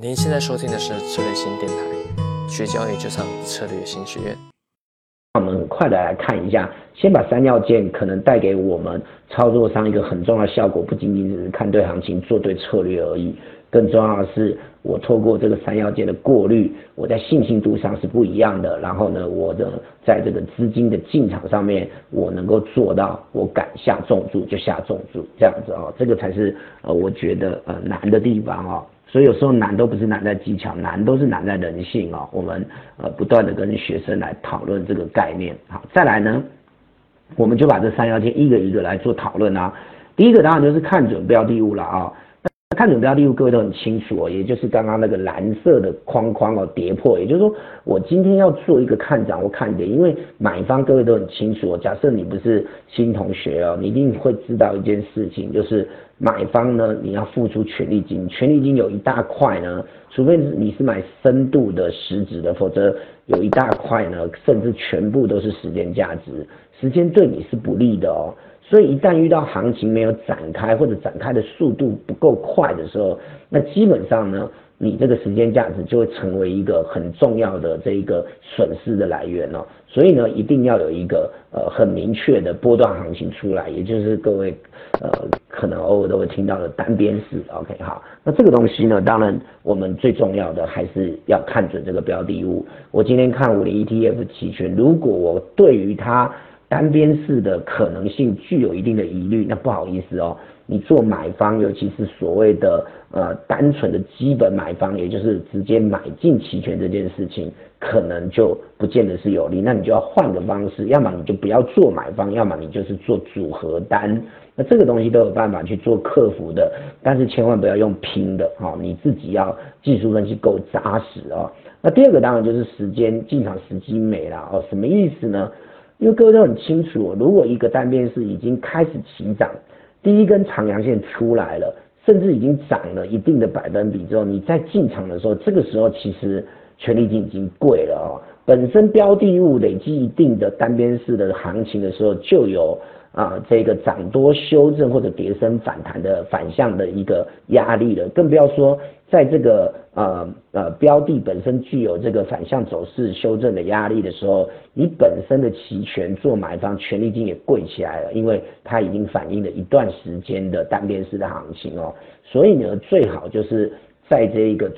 您现在收听的是策略新电台，学交易就上策略新学院。我们很快的来看一下，先把三要件可能带给我们操作上一个很重要的效果，不仅仅只是看对行情、做对策略而已，更重要的是，我透过这个三要件的过滤，我在信心度上是不一样的。然后呢，我的在这个资金的进场上面，我能够做到，我敢下重注就下重注，这样子哦，这个才是呃，我觉得呃难的地方哦。所以有时候难都不是难在技巧，难都是难在人性哦。我们呃不断的跟学生来讨论这个概念。好，再来呢，我们就把这三要件一个一个来做讨论啊。第一个当然就是看准标的物了啊。看准标的物，各位都很清楚哦，也就是刚刚那个蓝色的框框哦，跌破，也就是说我今天要做一个看涨或看跌，因为买方各位都很清楚哦。假设你不是新同学哦，你一定会知道一件事情，就是。买方呢，你要付出权利金，权利金有一大块呢，除非你是买深度的实质的，否则有一大块呢，甚至全部都是时间价值，时间对你是不利的哦。所以一旦遇到行情没有展开或者展开的速度不够快的时候，那基本上呢。你这个时间价值就会成为一个很重要的这一个损失的来源哦，所以呢，一定要有一个呃很明确的波段行情出来，也就是各位呃可能偶尔都会听到的单边式，OK 好，那这个东西呢，当然我们最重要的还是要看准这个标的物。我今天看五零 ETF 期权，如果我对于它单边式的可能性具有一定的疑虑，那不好意思哦。你做买方，尤其是所谓的呃单纯的基本买方，也就是直接买进期权这件事情，可能就不见得是有利。那你就要换个方式，要么你就不要做买方，要么你就是做组合单。那这个东西都有办法去做克服的，但是千万不要用拼的哈，你自己要技术分析够扎实哦。那第二个当然就是时间进场时机美了哦，什么意思呢？因为各位都很清楚，如果一个单边是已经开始起涨。第一根长阳线出来了，甚至已经涨了一定的百分比之后，你在进场的时候，这个时候其实权利金已经贵了哦。本身标的物累积一定的单边式的行情的时候，就有。啊，这个涨多修正或者跌升反弹的反向的一个压力了，更不要说在这个呃呃标的本身具有这个反向走势修正的压力的时候，你本身的期权做买方权利金也贵起来了，因为它已经反映了一段时间的单边式的行情哦，所以呢，最好就是在这一个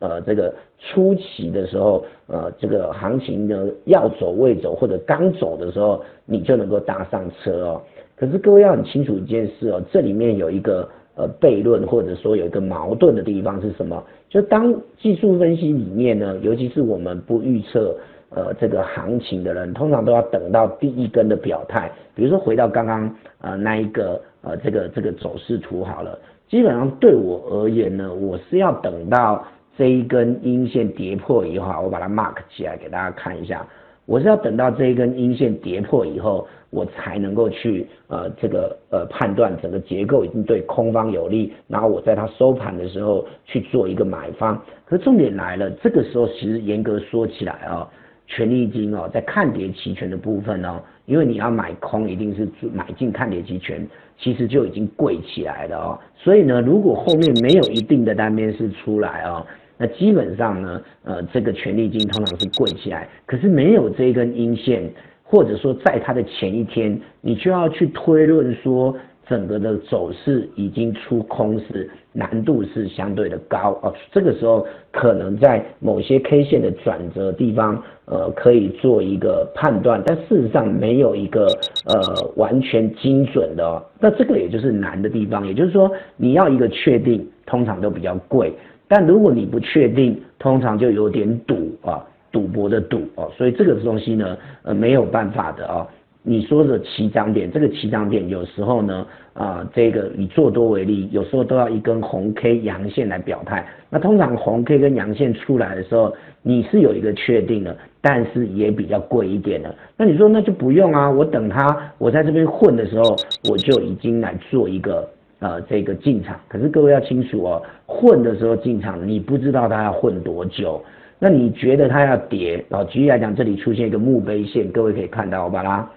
呃这个。初期的时候，呃，这个行情呢要走未走或者刚走的时候，你就能够搭上车哦。可是各位要很清楚一件事哦，这里面有一个呃悖论或者说有一个矛盾的地方是什么？就当技术分析里面呢，尤其是我们不预测呃这个行情的人，通常都要等到第一根的表态。比如说回到刚刚呃那一个呃这个这个走势图好了，基本上对我而言呢，我是要等到。这一根阴线跌破以后，我把它 mark 起来给大家看一下。我是要等到这一根阴线跌破以后，我才能够去呃这个呃判断整个结构已经对空方有利，然后我在它收盘的时候去做一个买方。可重点来了，这个时候其实严格说起来啊，权利金哦在看跌期权的部分哦，因为你要买空一定是买进看跌期权，其实就已经贵起来了哦。所以呢，如果后面没有一定的单边是出来哦。那基本上呢，呃，这个权利金通常是贵起来，可是没有这一根阴线，或者说在它的前一天，你就要去推论说整个的走势已经出空是难度是相对的高哦。这个时候可能在某些 K 线的转折地方，呃，可以做一个判断，但事实上没有一个呃完全精准的。哦。那这个也就是难的地方，也就是说你要一个确定，通常都比较贵。但如果你不确定，通常就有点赌啊，赌博的赌哦，所以这个东西呢，呃，没有办法的啊。你说的起涨点，这个起涨点有时候呢，啊，这个以做多为例，有时候都要一根红 K 阳线来表态。那通常红 K 跟阳线出来的时候，你是有一个确定的，但是也比较贵一点的。那你说那就不用啊，我等它，我在这边混的时候，我就已经来做一个。呃，这个进场，可是各位要清楚哦，混的时候进场，你不知道它要混多久。那你觉得它要跌？哦，举例来讲，这里出现一个墓碑线，各位可以看到，我把它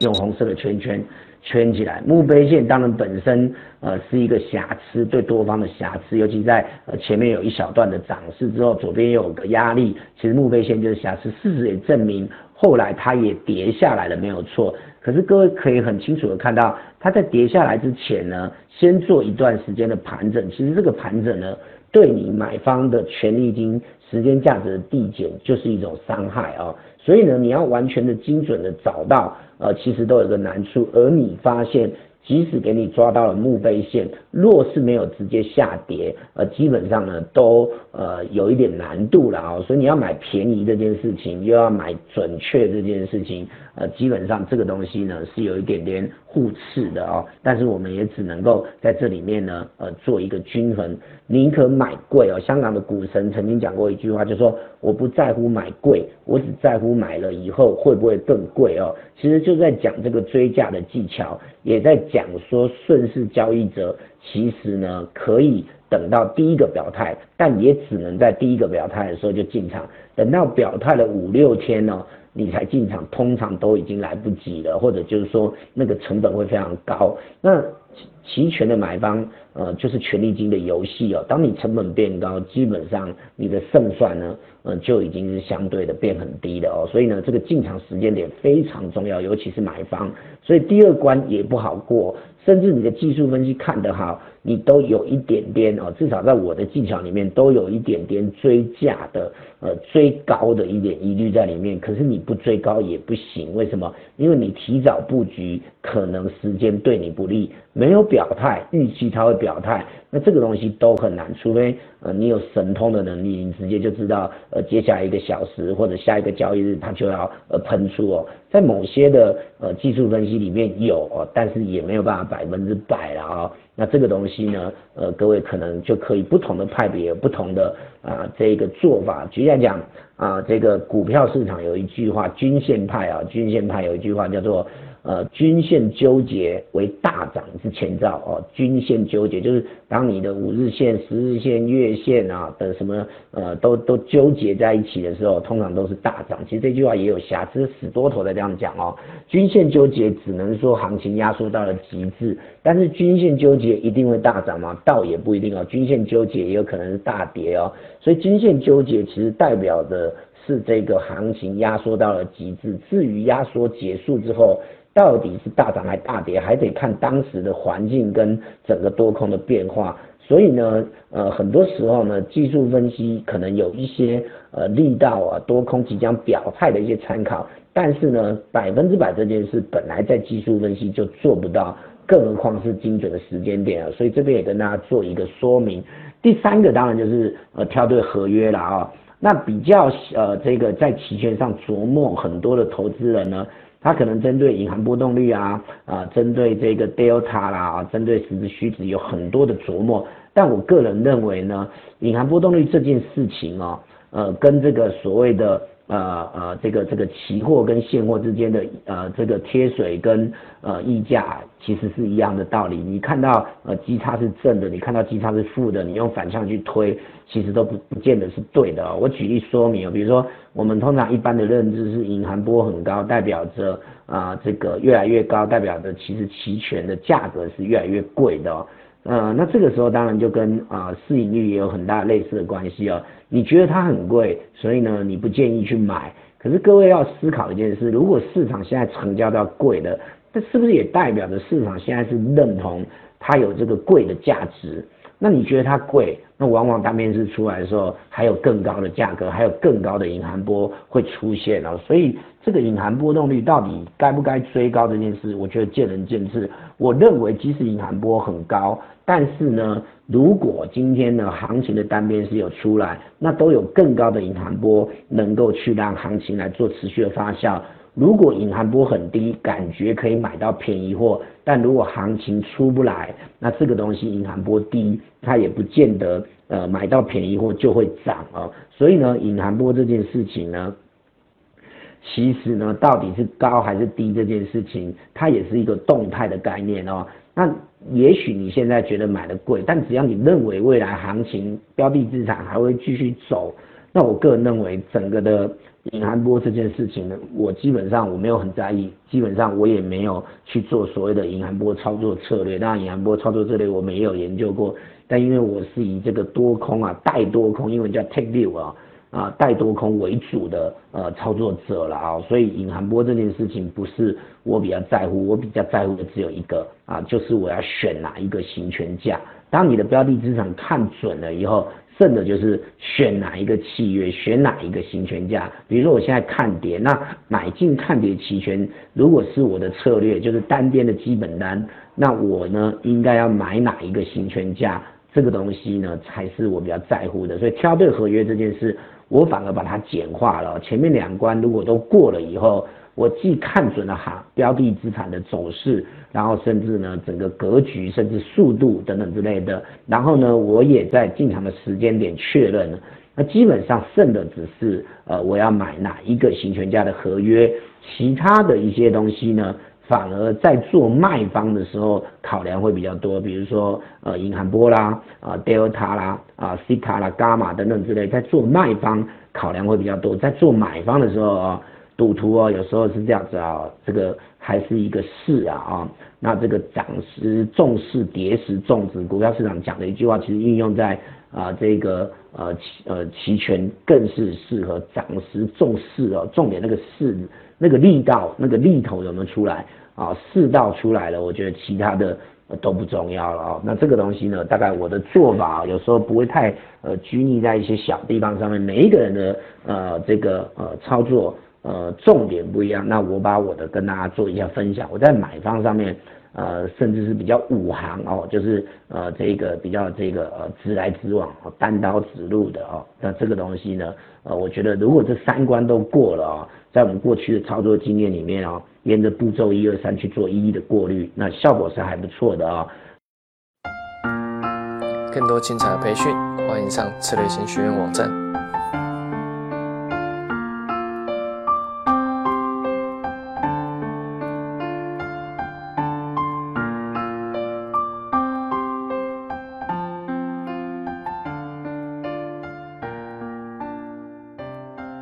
用红色的圈圈圈起来。墓碑线当然本身呃是一个瑕疵，对多方的瑕疵，尤其在呃前面有一小段的涨势之后，左边又有个压力，其实墓碑线就是瑕疵。事实也证明，后来它也跌下来了，没有错。可是各位可以很清楚的看到，它在跌下来之前呢，先做一段时间的盘整。其实这个盘整呢，对你买方的权利金时间价值的递减，就是一种伤害啊。所以呢，你要完全的精准的找到，呃，其实都有个难处。而你发现。即使给你抓到了墓碑线，若是没有直接下跌，呃，基本上呢都呃有一点难度了啊。所以你要买便宜这件事情，又要买准确这件事情，呃，基本上这个东西呢是有一点点互斥的哦。但是我们也只能够在这里面呢，呃，做一个均衡，宁可买贵哦。香港的股神曾经讲过一句话，就说我不在乎买贵，我只在乎买了以后会不会更贵哦。其实就在讲这个追价的技巧，也在。讲说顺势交易者其实呢可以等到第一个表态，但也只能在第一个表态的时候就进场，等到表态了五六天呢，你才进场，通常都已经来不及了，或者就是说那个成本会非常高。那期权的买方，呃，就是权利金的游戏哦。当你成本变高，基本上你的胜算呢，呃，就已经是相对的变很低的哦。所以呢，这个进场时间点非常重要，尤其是买方。所以第二关也不好过，甚至你的技术分析看得好，你都有一点点哦，至少在我的技巧里面都有一点点追价的，呃，追高的一点疑虑在里面。可是你不追高也不行，为什么？因为你提早布局，可能时间对你不利。没有表态，预期他会表态，那这个东西都很难，除非呃你有神通的能力，你直接就知道呃接下来一个小时或者下一个交易日它就要呃喷出哦，在某些的呃技术分析里面有哦，但是也没有办法百分之百了啊，那这个东西呢呃各位可能就可以不同的派别不同的啊这个做法，举例来讲啊这个股票市场有一句话均线派啊均线派有一句话叫做。呃，均线纠结为大涨之前兆哦。均线纠结就是当你的五日线、十日线、月线啊等什么呃都都纠结在一起的时候，通常都是大涨。其实这句话也有瑕疵，死多头在这样讲哦。均线纠结只能说行情压缩到了极致，但是均线纠结一定会大涨吗？倒也不一定哦。均线纠结也有可能是大跌哦。所以均线纠结其实代表的是这个行情压缩到了极致。至于压缩结束之后，到底是大涨还大跌，还得看当时的环境跟整个多空的变化。所以呢，呃，很多时候呢，技术分析可能有一些呃力道啊，多空即将表态的一些参考。但是呢，百分之百这件事本来在技术分析就做不到，更何况是精准的时间点啊。所以这边也跟大家做一个说明。第三个当然就是呃挑对合约了啊。那比较呃这个在期权上琢磨很多的投资人呢。它可能针对隐含波动率啊，啊，针对这个 delta 啦，啊，针对实质虚值有很多的琢磨。但我个人认为呢，隐含波动率这件事情哦，呃，跟这个所谓的。呃呃，这个这个期货跟现货之间的呃这个贴水跟呃溢价其实是一样的道理。你看到呃基差是正的，你看到基差是负的，你用反向去推，其实都不不见得是对的。我举例说明，比如说我们通常一般的认知是隐含波很高，代表着啊这个越来越高，代表着其实期权的价格是越来越贵的。呃，那这个时候当然就跟啊市盈率也有很大类似的关系哦。你觉得它很贵，所以呢你不建议去买。可是各位要思考一件事，如果市场现在成交到贵的，这是不是也代表着市场现在是认同它有这个贵的价值？那你觉得它贵，那往往大面式出来的时候，还有更高的价格，还有更高的隐含波会出现哦。所以这个隐含波动率到底该不该追高这件事，我觉得见仁见智。我认为即使隐含波很高，但是呢，如果今天呢行情的单边是有出来，那都有更高的隐含波能够去让行情来做持续的发酵。如果隐含波很低，感觉可以买到便宜货，但如果行情出不来，那这个东西隐含波低，它也不见得呃买到便宜货就会涨哦。所以呢，隐含波这件事情呢，其实呢，到底是高还是低这件事情，它也是一个动态的概念哦。那也许你现在觉得买的贵，但只要你认为未来行情标的资产还会继续走。那我个人认为，整个的隐含波这件事情呢，我基本上我没有很在意，基本上我也没有去做所谓的隐含波操作策略。当然，隐含波操作策略我们也有研究过，但因为我是以这个多空啊，带多空，英文叫 take view 啊。啊，带多空为主的呃操作者了啊，所以隐含波这件事情不是我比较在乎，我比较在乎的只有一个啊，就是我要选哪一个行权价。当你的标的资产看准了以后，剩的就是选哪一个契约，选哪一个行权价。比如说我现在看跌，那买进看跌期权，如果是我的策略，就是单边的基本单，那我呢应该要买哪一个行权价？这个东西呢才是我比较在乎的。所以挑对合约这件事。我反而把它简化了，前面两关如果都过了以后，我既看准了哈标的资产的走势，然后甚至呢整个格局，甚至速度等等之类的，然后呢我也在进场的时间点确认了，那基本上剩的只是呃我要买哪一个行权价的合约，其他的一些东西呢。反而在做卖方的时候考量会比较多，比如说呃银行波啦啊 delta 啦啊西塔啦伽马等等之类，在做卖方考量会比较多，在做买方的时候啊赌徒哦有时候是这样子啊，这个还是一个势啊啊，那这个涨时重视跌时重视，股票市场讲的一句话，其实运用在啊这个呃期呃期权更是适合涨时重视哦，重点那个势那个力道那个力头有没有出来？啊，四道出来了，我觉得其他的都不重要了啊。那这个东西呢，大概我的做法有时候不会太呃拘泥在一些小地方上面，每一个人的呃这个呃操作呃重点不一样。那我把我的跟大家做一下分享。我在买方上面呃甚至是比较五行哦，就是呃这个比较这个呃直来直往单刀直入的哦。那这个东西呢，呃我觉得如果这三关都过了啊。在我们过去的操作经验里面啊，沿着步骤一二三去做一一的过滤，那效果是还不错的啊。更多精彩的培训，欢迎上策略型学院网站。